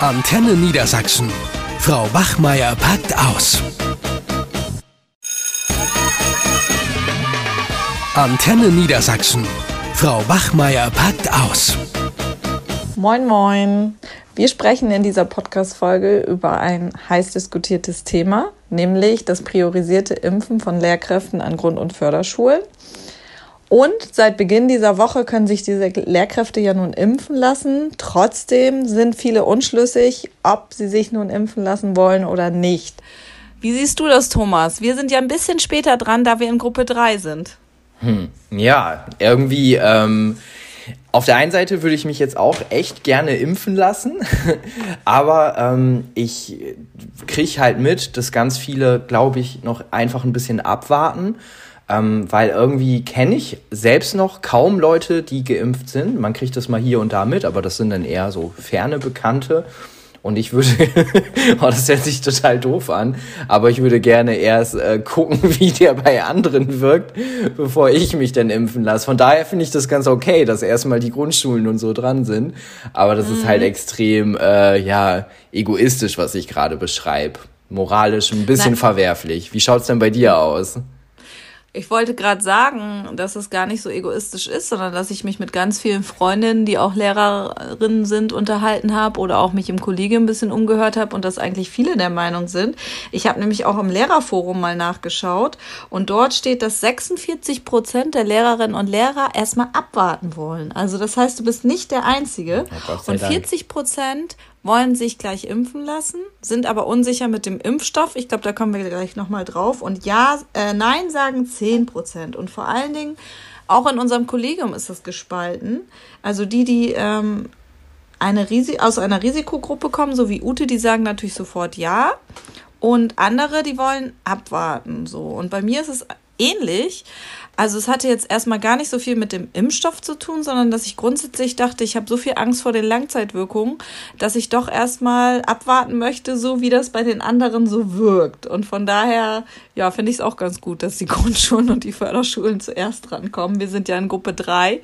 Antenne Niedersachsen. Frau Wachmeier packt aus. Antenne Niedersachsen. Frau Wachmeier packt aus. Moin, moin. Wir sprechen in dieser Podcast-Folge über ein heiß diskutiertes Thema, nämlich das priorisierte Impfen von Lehrkräften an Grund- und Förderschulen. Und seit Beginn dieser Woche können sich diese Lehrkräfte ja nun impfen lassen. Trotzdem sind viele unschlüssig, ob sie sich nun impfen lassen wollen oder nicht. Wie siehst du das, Thomas? Wir sind ja ein bisschen später dran, da wir in Gruppe 3 sind. Hm. Ja, irgendwie. Ähm, auf der einen Seite würde ich mich jetzt auch echt gerne impfen lassen, aber ähm, ich kriege halt mit, dass ganz viele, glaube ich, noch einfach ein bisschen abwarten ähm, weil irgendwie kenne ich selbst noch kaum Leute, die geimpft sind. Man kriegt das mal hier und da mit, aber das sind dann eher so ferne Bekannte. Und ich würde, oh, das hört sich total doof an, aber ich würde gerne erst äh, gucken, wie der bei anderen wirkt, bevor ich mich dann impfen lasse. Von daher finde ich das ganz okay, dass erstmal die Grundschulen und so dran sind. Aber das mhm. ist halt mhm. extrem, äh, ja, egoistisch, was ich gerade beschreibe. Moralisch ein bisschen Nein. verwerflich. Wie schaut's denn bei dir aus? Ich wollte gerade sagen, dass es gar nicht so egoistisch ist, sondern dass ich mich mit ganz vielen Freundinnen, die auch Lehrerinnen sind, unterhalten habe oder auch mich im Kollegium ein bisschen umgehört habe und dass eigentlich viele der Meinung sind. Ich habe nämlich auch im Lehrerforum mal nachgeschaut und dort steht, dass 46 Prozent der Lehrerinnen und Lehrer erstmal abwarten wollen. Also das heißt, du bist nicht der Einzige. Oh und 40 Prozent wollen sich gleich impfen lassen, sind aber unsicher mit dem Impfstoff. Ich glaube, da kommen wir gleich nochmal drauf. Und ja, äh, nein sagen 10 Prozent. Und vor allen Dingen, auch in unserem Kollegium ist das gespalten. Also die, die ähm, eine aus einer Risikogruppe kommen, so wie Ute, die sagen natürlich sofort ja. Und andere, die wollen abwarten. So. Und bei mir ist es ähnlich. Also es hatte jetzt erstmal gar nicht so viel mit dem Impfstoff zu tun, sondern dass ich grundsätzlich dachte, ich habe so viel Angst vor den Langzeitwirkungen, dass ich doch erstmal abwarten möchte, so wie das bei den anderen so wirkt. Und von daher, ja, finde ich es auch ganz gut, dass die Grundschulen und die Förderschulen zuerst drankommen. Wir sind ja in Gruppe 3.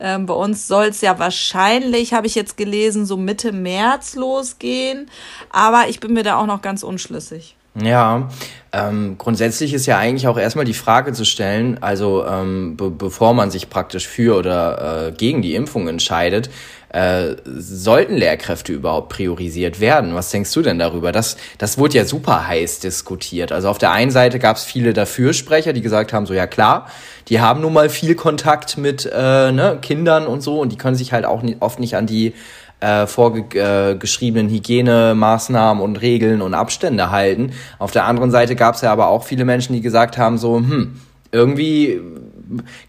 Ähm, bei uns soll es ja wahrscheinlich, habe ich jetzt gelesen, so Mitte März losgehen. Aber ich bin mir da auch noch ganz unschlüssig. Ja, ähm, grundsätzlich ist ja eigentlich auch erstmal die Frage zu stellen, also ähm, be bevor man sich praktisch für oder äh, gegen die Impfung entscheidet, äh, sollten Lehrkräfte überhaupt priorisiert werden? Was denkst du denn darüber? Das, das wurde ja super heiß diskutiert. Also auf der einen Seite gab es viele Dafürsprecher, die gesagt haben, so ja klar, die haben nun mal viel Kontakt mit äh, ne, Kindern und so und die können sich halt auch nie, oft nicht an die äh, vorgeschriebenen Hygienemaßnahmen und Regeln und Abstände halten. Auf der anderen Seite gab es ja aber auch viele Menschen, die gesagt haben, so, hm, irgendwie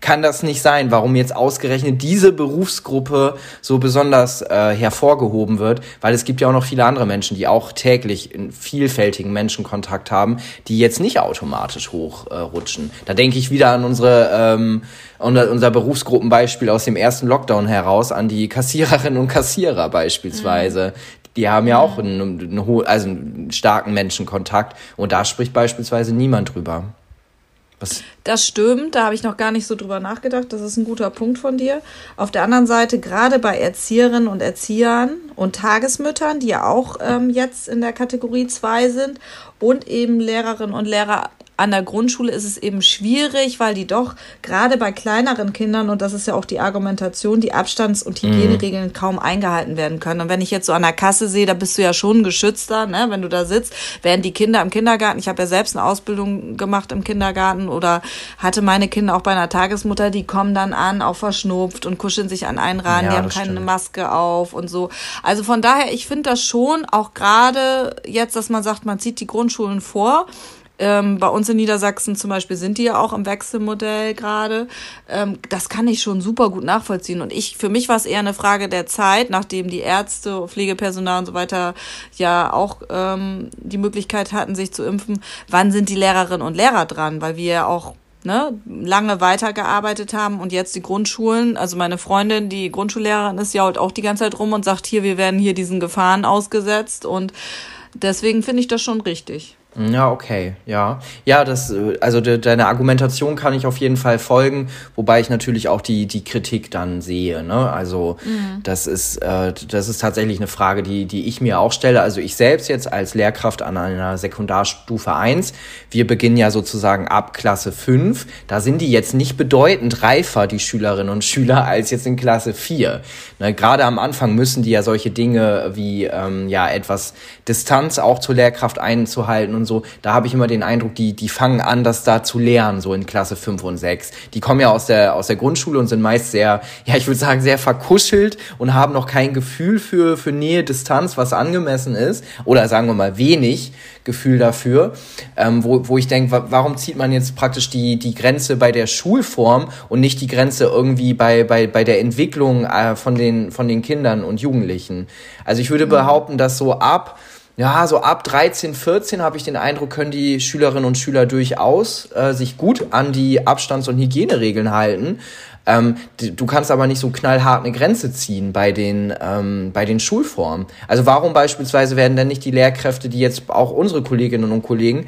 kann das nicht sein, warum jetzt ausgerechnet diese Berufsgruppe so besonders äh, hervorgehoben wird, weil es gibt ja auch noch viele andere Menschen, die auch täglich in vielfältigen Menschenkontakt haben, die jetzt nicht automatisch hochrutschen. Äh, da denke ich wieder an unsere ähm, unser Berufsgruppenbeispiel aus dem ersten Lockdown heraus, an die Kassiererinnen und Kassierer beispielsweise. Mhm die haben ja auch einen, einen, also einen starken Menschenkontakt und da spricht beispielsweise niemand drüber. Was? Das stimmt, da habe ich noch gar nicht so drüber nachgedacht. Das ist ein guter Punkt von dir. Auf der anderen Seite, gerade bei Erzieherinnen und Erziehern und Tagesmüttern, die ja auch ähm, jetzt in der Kategorie 2 sind, und eben Lehrerinnen und Lehrer an der Grundschule ist es eben schwierig, weil die doch gerade bei kleineren Kindern, und das ist ja auch die Argumentation, die Abstands- und. Hygieneregeln mhm. kaum eingehalten werden können. Und wenn ich jetzt so an der Kasse sehe, da bist du ja schon geschützter, ne? wenn du da sitzt, während die Kinder im Kindergarten, ich habe ja selbst eine Ausbildung gemacht im Kindergarten oder hatte meine Kinder auch bei einer Tagesmutter, die kommen dann an, auch verschnupft und kuscheln sich an einen ran, ja, die haben keine stimmt. Maske auf und so. Also von daher, ich finde das schon, auch gerade jetzt, dass man sagt, man zieht die Grundschulen vor, ähm, bei uns in Niedersachsen zum Beispiel sind die ja auch im Wechselmodell gerade. Ähm, das kann ich schon super gut nachvollziehen. Und ich, für mich war es eher eine Frage der Zeit, nachdem die Ärzte, Pflegepersonal und so weiter ja auch ähm, die Möglichkeit hatten, sich zu impfen. Wann sind die Lehrerinnen und Lehrer dran? Weil wir ja auch ne, lange weitergearbeitet haben und jetzt die Grundschulen, also meine Freundin, die Grundschullehrerin ist, jault auch die ganze Zeit rum und sagt, hier, wir werden hier diesen Gefahren ausgesetzt und deswegen finde ich das schon richtig. Ja, okay, ja. Ja, das, äh, also de, deine Argumentation kann ich auf jeden Fall folgen, wobei ich natürlich auch die, die Kritik dann sehe. Ne? Also mhm. das ist, äh, das ist tatsächlich eine Frage, die, die ich mir auch stelle. Also ich selbst jetzt als Lehrkraft an einer Sekundarstufe 1, wir beginnen ja sozusagen ab Klasse 5. Da sind die jetzt nicht bedeutend reifer, die Schülerinnen und Schüler, als jetzt in Klasse 4. Ne? Gerade am Anfang müssen die ja solche Dinge wie ähm, ja etwas Distanz auch zur Lehrkraft einzuhalten und so, da habe ich immer den Eindruck, die, die fangen an, das da zu lernen, so in Klasse 5 und 6. Die kommen ja aus der, aus der Grundschule und sind meist sehr, ja, ich würde sagen, sehr verkuschelt und haben noch kein Gefühl für, für Nähe, Distanz, was angemessen ist. Oder sagen wir mal wenig Gefühl dafür. Ähm, wo, wo ich denke, warum zieht man jetzt praktisch die, die Grenze bei der Schulform und nicht die Grenze irgendwie bei, bei, bei der Entwicklung äh, von, den, von den Kindern und Jugendlichen? Also ich würde mhm. behaupten, dass so ab ja, so ab 13, 14 habe ich den Eindruck, können die Schülerinnen und Schüler durchaus äh, sich gut an die Abstands- und Hygieneregeln halten. Ähm, du kannst aber nicht so knallhart eine Grenze ziehen bei den, ähm, bei den Schulformen. Also warum beispielsweise werden denn nicht die Lehrkräfte, die jetzt auch unsere Kolleginnen und Kollegen,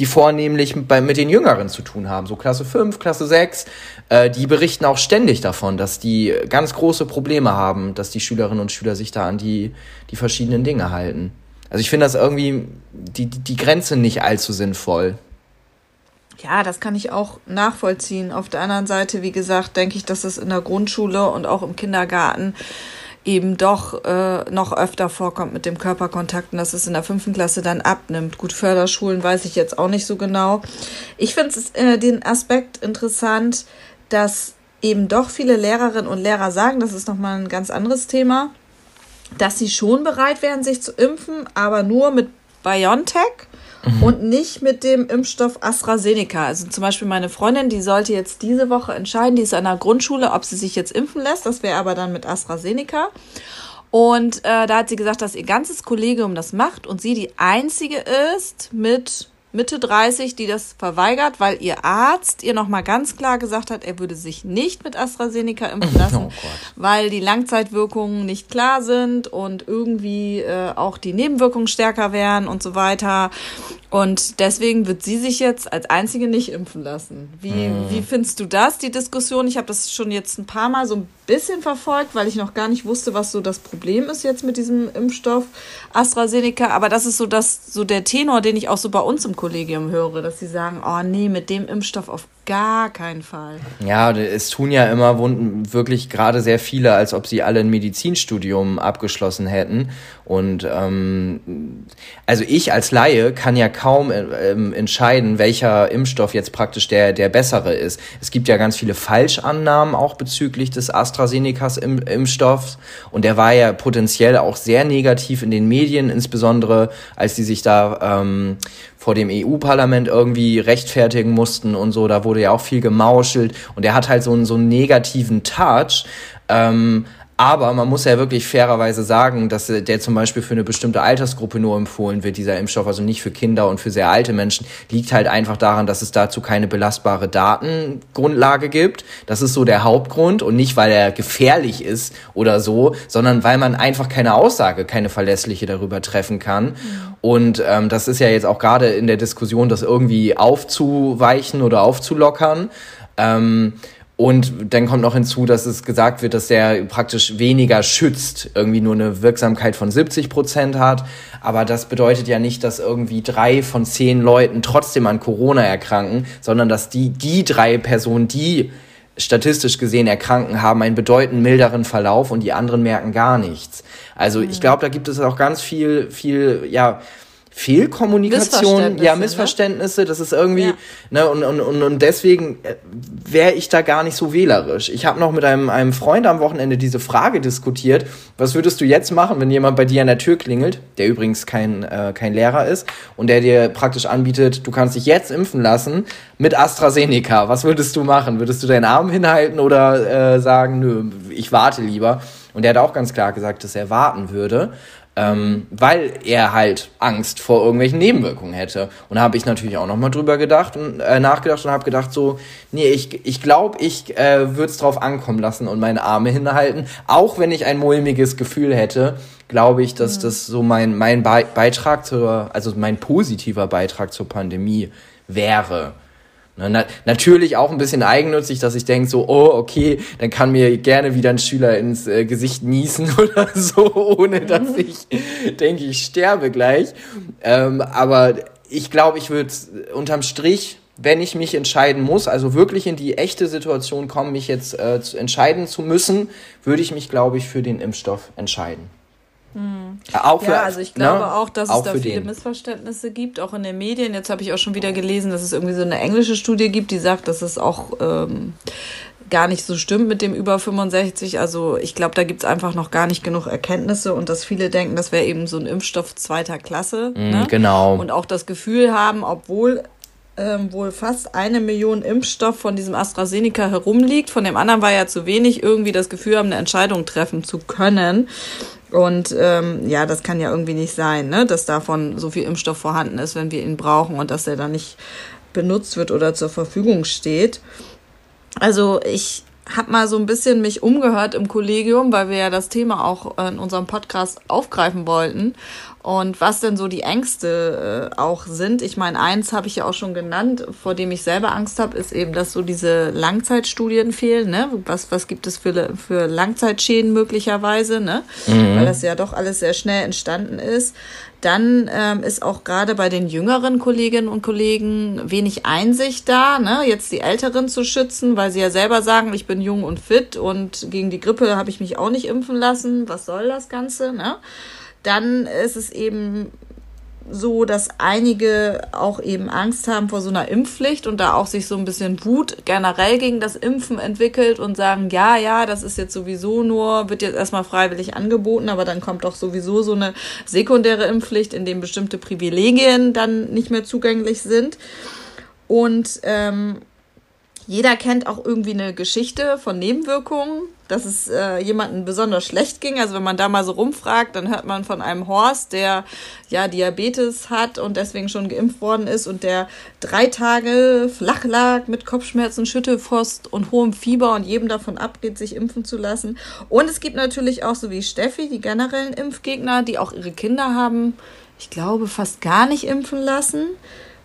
die vornehmlich bei, mit den Jüngeren zu tun haben, so Klasse 5, Klasse 6, äh, die berichten auch ständig davon, dass die ganz große Probleme haben, dass die Schülerinnen und Schüler sich da an die, die verschiedenen Dinge halten. Also ich finde das irgendwie die, die Grenze nicht allzu sinnvoll. Ja, das kann ich auch nachvollziehen. Auf der anderen Seite, wie gesagt, denke ich, dass es in der Grundschule und auch im Kindergarten eben doch äh, noch öfter vorkommt mit dem Körperkontakt und dass es in der fünften Klasse dann abnimmt. Gut, Förderschulen weiß ich jetzt auch nicht so genau. Ich finde äh, den Aspekt interessant, dass eben doch viele Lehrerinnen und Lehrer sagen, das ist nochmal ein ganz anderes Thema, dass sie schon bereit wären, sich zu impfen, aber nur mit BioNTech mhm. und nicht mit dem Impfstoff AstraZeneca. Also zum Beispiel meine Freundin, die sollte jetzt diese Woche entscheiden, die ist an der Grundschule, ob sie sich jetzt impfen lässt. Das wäre aber dann mit AstraZeneca. Und äh, da hat sie gesagt, dass ihr ganzes Kollegium das macht und sie die einzige ist mit Mitte 30, die das verweigert, weil ihr Arzt ihr nochmal ganz klar gesagt hat, er würde sich nicht mit AstraZeneca impfen lassen, oh weil die Langzeitwirkungen nicht klar sind und irgendwie äh, auch die Nebenwirkungen stärker wären und so weiter. Und deswegen wird sie sich jetzt als Einzige nicht impfen lassen. Wie, mhm. wie findest du das, die Diskussion? Ich habe das schon jetzt ein paar Mal so ein bisschen verfolgt, weil ich noch gar nicht wusste, was so das Problem ist jetzt mit diesem Impfstoff AstraZeneca. Aber das ist so, das, so der Tenor, den ich auch so bei uns im Kollegium höre, dass sie sagen, oh nee, mit dem Impfstoff auf gar keinen Fall. Ja, es tun ja immer wirklich gerade sehr viele, als ob sie alle ein Medizinstudium abgeschlossen hätten. Und ähm, also ich als Laie kann ja kaum äh, entscheiden, welcher Impfstoff jetzt praktisch der, der bessere ist. Es gibt ja ganz viele Falschannahmen auch bezüglich des AstraZenecas -Im Impfstoffs. Und der war ja potenziell auch sehr negativ in den Medien, insbesondere als die sich da ähm, vor dem EU-Parlament irgendwie rechtfertigen mussten und so. Da wurde ja auch viel gemauschelt und er hat halt so einen, so einen negativen Touch. Ähm, aber man muss ja wirklich fairerweise sagen, dass der zum Beispiel für eine bestimmte Altersgruppe nur empfohlen wird, dieser Impfstoff, also nicht für Kinder und für sehr alte Menschen, liegt halt einfach daran, dass es dazu keine belastbare Datengrundlage gibt. Das ist so der Hauptgrund und nicht, weil er gefährlich ist oder so, sondern weil man einfach keine Aussage, keine verlässliche darüber treffen kann. Und ähm, das ist ja jetzt auch gerade in der Diskussion, das irgendwie aufzuweichen oder aufzulockern. Ähm, und dann kommt noch hinzu, dass es gesagt wird, dass der praktisch weniger schützt, irgendwie nur eine Wirksamkeit von 70 Prozent hat. Aber das bedeutet ja nicht, dass irgendwie drei von zehn Leuten trotzdem an Corona erkranken, sondern dass die, die drei Personen, die statistisch gesehen erkranken, haben einen bedeutend milderen Verlauf und die anderen merken gar nichts. Also ich mhm. glaube, da gibt es auch ganz viel, viel, ja, Fehlkommunikation, Missverständnisse, ja, Missverständnisse, ne? das ist irgendwie, ja. ne, und, und, und, deswegen äh, wäre ich da gar nicht so wählerisch. Ich habe noch mit einem, einem Freund am Wochenende diese Frage diskutiert, was würdest du jetzt machen, wenn jemand bei dir an der Tür klingelt, der übrigens kein, äh, kein Lehrer ist, und der dir praktisch anbietet, du kannst dich jetzt impfen lassen mit AstraZeneca, was würdest du machen? Würdest du deinen Arm hinhalten oder äh, sagen, nö, ich warte lieber? Und er hat auch ganz klar gesagt, dass er warten würde. Ähm, weil er halt Angst vor irgendwelchen Nebenwirkungen hätte. Und da habe ich natürlich auch nochmal drüber gedacht und äh, nachgedacht und habe gedacht so, nee, ich, ich glaube, ich äh, würde es drauf ankommen lassen und meine Arme hinhalten, auch wenn ich ein mulmiges Gefühl hätte, glaube ich, dass mhm. das so mein, mein Be Beitrag zur, also mein positiver Beitrag zur Pandemie wäre. Ne, na, natürlich auch ein bisschen eigennützig, dass ich denke so, oh, okay, dann kann mir gerne wieder ein Schüler ins äh, Gesicht niesen oder so, ohne dass mhm. ich denke, ich sterbe gleich. Ähm, aber ich glaube, ich würde unterm Strich, wenn ich mich entscheiden muss, also wirklich in die echte Situation kommen, mich jetzt äh, zu entscheiden zu müssen, würde ich mich, glaube ich, für den Impfstoff entscheiden. Hm. Auch für, ja, also ich glaube ne? auch, dass auch es da viele den. Missverständnisse gibt, auch in den Medien. Jetzt habe ich auch schon wieder gelesen, dass es irgendwie so eine englische Studie gibt, die sagt, dass es auch ähm, gar nicht so stimmt mit dem über 65. Also ich glaube, da gibt es einfach noch gar nicht genug Erkenntnisse und dass viele denken, das wäre eben so ein Impfstoff zweiter Klasse. Mm, ne? Genau. Und auch das Gefühl haben, obwohl ähm, wohl fast eine Million Impfstoff von diesem AstraZeneca herumliegt. Von dem anderen war ja zu wenig, irgendwie das Gefühl haben, eine Entscheidung treffen zu können. Und ähm, ja, das kann ja irgendwie nicht sein, ne? dass davon so viel Impfstoff vorhanden ist, wenn wir ihn brauchen und dass er dann nicht benutzt wird oder zur Verfügung steht. Also ich habe mal so ein bisschen mich umgehört im Kollegium, weil wir ja das Thema auch in unserem Podcast aufgreifen wollten und was denn so die Ängste äh, auch sind. Ich meine, eins habe ich ja auch schon genannt, vor dem ich selber Angst habe, ist eben, dass so diese Langzeitstudien fehlen. Ne? Was, was gibt es für, für Langzeitschäden möglicherweise? Ne? Mhm. Weil das ja doch alles sehr schnell entstanden ist. Dann ähm, ist auch gerade bei den jüngeren Kolleginnen und Kollegen wenig Einsicht da, ne? jetzt die Älteren zu schützen, weil sie ja selber sagen, ich bin jung und fit und gegen die Grippe habe ich mich auch nicht impfen lassen. Was soll das Ganze? Ne? Dann ist es eben so, dass einige auch eben Angst haben vor so einer Impfpflicht und da auch sich so ein bisschen Wut generell gegen das Impfen entwickelt und sagen, ja, ja, das ist jetzt sowieso nur, wird jetzt erstmal freiwillig angeboten, aber dann kommt doch sowieso so eine sekundäre Impfpflicht, in dem bestimmte Privilegien dann nicht mehr zugänglich sind. Und ähm, jeder kennt auch irgendwie eine Geschichte von Nebenwirkungen, dass es äh, jemandem besonders schlecht ging. Also wenn man da mal so rumfragt, dann hört man von einem Horst, der ja Diabetes hat und deswegen schon geimpft worden ist und der drei Tage flach lag mit Kopfschmerzen, Schüttelfrost und hohem Fieber und jedem davon abgeht, sich impfen zu lassen. Und es gibt natürlich auch so wie Steffi, die generellen Impfgegner, die auch ihre Kinder haben, ich glaube, fast gar nicht impfen lassen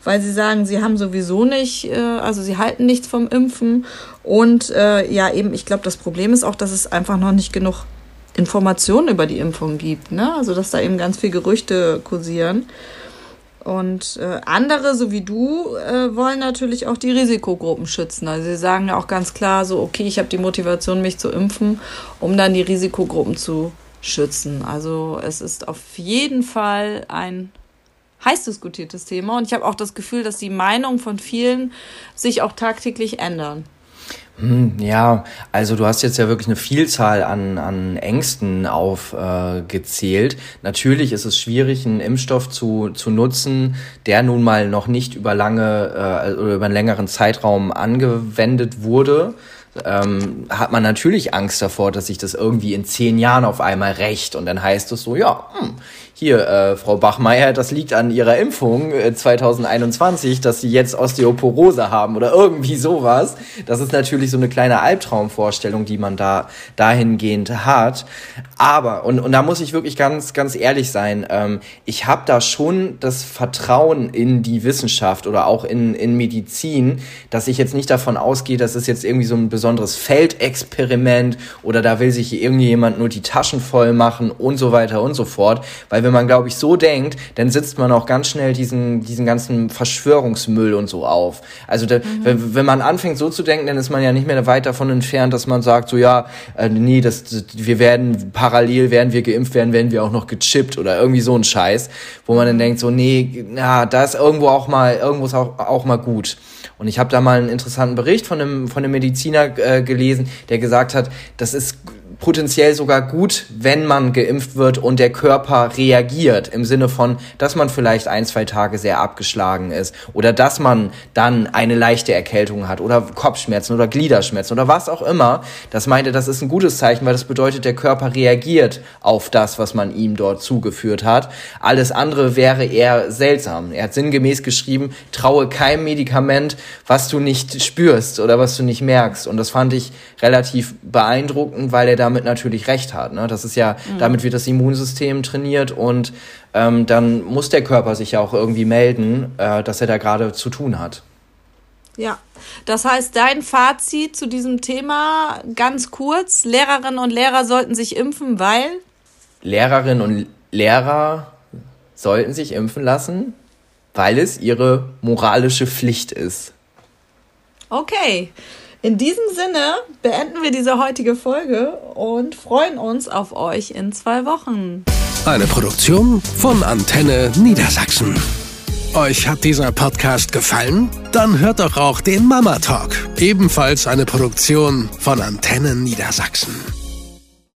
weil sie sagen, sie haben sowieso nicht, äh, also sie halten nichts vom Impfen. Und äh, ja, eben, ich glaube, das Problem ist auch, dass es einfach noch nicht genug Informationen über die Impfung gibt. Ne? Also, dass da eben ganz viel Gerüchte kursieren. Und äh, andere, so wie du, äh, wollen natürlich auch die Risikogruppen schützen. Also sie sagen ja auch ganz klar so, okay, ich habe die Motivation, mich zu impfen, um dann die Risikogruppen zu schützen. Also es ist auf jeden Fall ein heiß diskutiertes Thema und ich habe auch das Gefühl, dass die Meinung von vielen sich auch tagtäglich ändern. Hm, ja, also du hast jetzt ja wirklich eine Vielzahl an, an Ängsten aufgezählt. Äh, Natürlich ist es schwierig, einen Impfstoff zu, zu nutzen, der nun mal noch nicht über lange äh, oder über einen längeren Zeitraum angewendet wurde ähm, hat man natürlich Angst davor, dass sich das irgendwie in zehn Jahren auf einmal rächt. Und dann heißt es so, ja, hm, hier, äh, Frau Bachmeier, das liegt an Ihrer Impfung äh, 2021, dass Sie jetzt Osteoporose haben oder irgendwie sowas. Das ist natürlich so eine kleine Albtraumvorstellung, die man da dahingehend hat. Aber, und, und da muss ich wirklich ganz, ganz ehrlich sein, ähm, ich habe da schon das Vertrauen in die Wissenschaft oder auch in, in Medizin, dass ich jetzt nicht davon ausgehe, dass es jetzt irgendwie so ein besonderes Feldexperiment oder da will sich irgendjemand nur die Taschen voll machen und so weiter und so fort. Weil wenn man, glaube ich, so denkt, dann sitzt man auch ganz schnell diesen, diesen ganzen Verschwörungsmüll und so auf. Also da, mhm. wenn, wenn man anfängt so zu denken, dann ist man ja nicht mehr weit davon entfernt, dass man sagt, so ja, äh, nee, das, wir werden parallel, werden wir geimpft werden, werden wir auch noch gechippt oder irgendwie so ein Scheiß, wo man dann denkt, so nee, na, da ist irgendwo auch mal, irgendwo ist auch, auch mal gut. Und ich habe da mal einen interessanten Bericht von einem, von einem Mediziner äh, gelesen, der gesagt hat, das ist potenziell sogar gut, wenn man geimpft wird und der Körper reagiert. Im Sinne von, dass man vielleicht ein, zwei Tage sehr abgeschlagen ist oder dass man dann eine leichte Erkältung hat oder Kopfschmerzen oder Gliederschmerzen oder was auch immer. Das meinte, das ist ein gutes Zeichen, weil das bedeutet, der Körper reagiert auf das, was man ihm dort zugeführt hat. Alles andere wäre eher seltsam. Er hat sinngemäß geschrieben, traue keinem Medikament, was du nicht spürst oder was du nicht merkst. Und das fand ich relativ beeindruckend, weil er damit natürlich recht hat. Ne? Das ist ja, mhm. damit wird das Immunsystem trainiert und ähm, dann muss der Körper sich ja auch irgendwie melden, äh, dass er da gerade zu tun hat. Ja, das heißt, dein Fazit zu diesem Thema ganz kurz: Lehrerinnen und Lehrer sollten sich impfen, weil? Lehrerinnen und Lehrer sollten sich impfen lassen, weil es ihre moralische Pflicht ist. Okay. In diesem Sinne beenden wir diese heutige Folge und freuen uns auf euch in zwei Wochen. Eine Produktion von Antenne Niedersachsen. Euch hat dieser Podcast gefallen? Dann hört doch auch den Mama Talk, ebenfalls eine Produktion von Antenne Niedersachsen.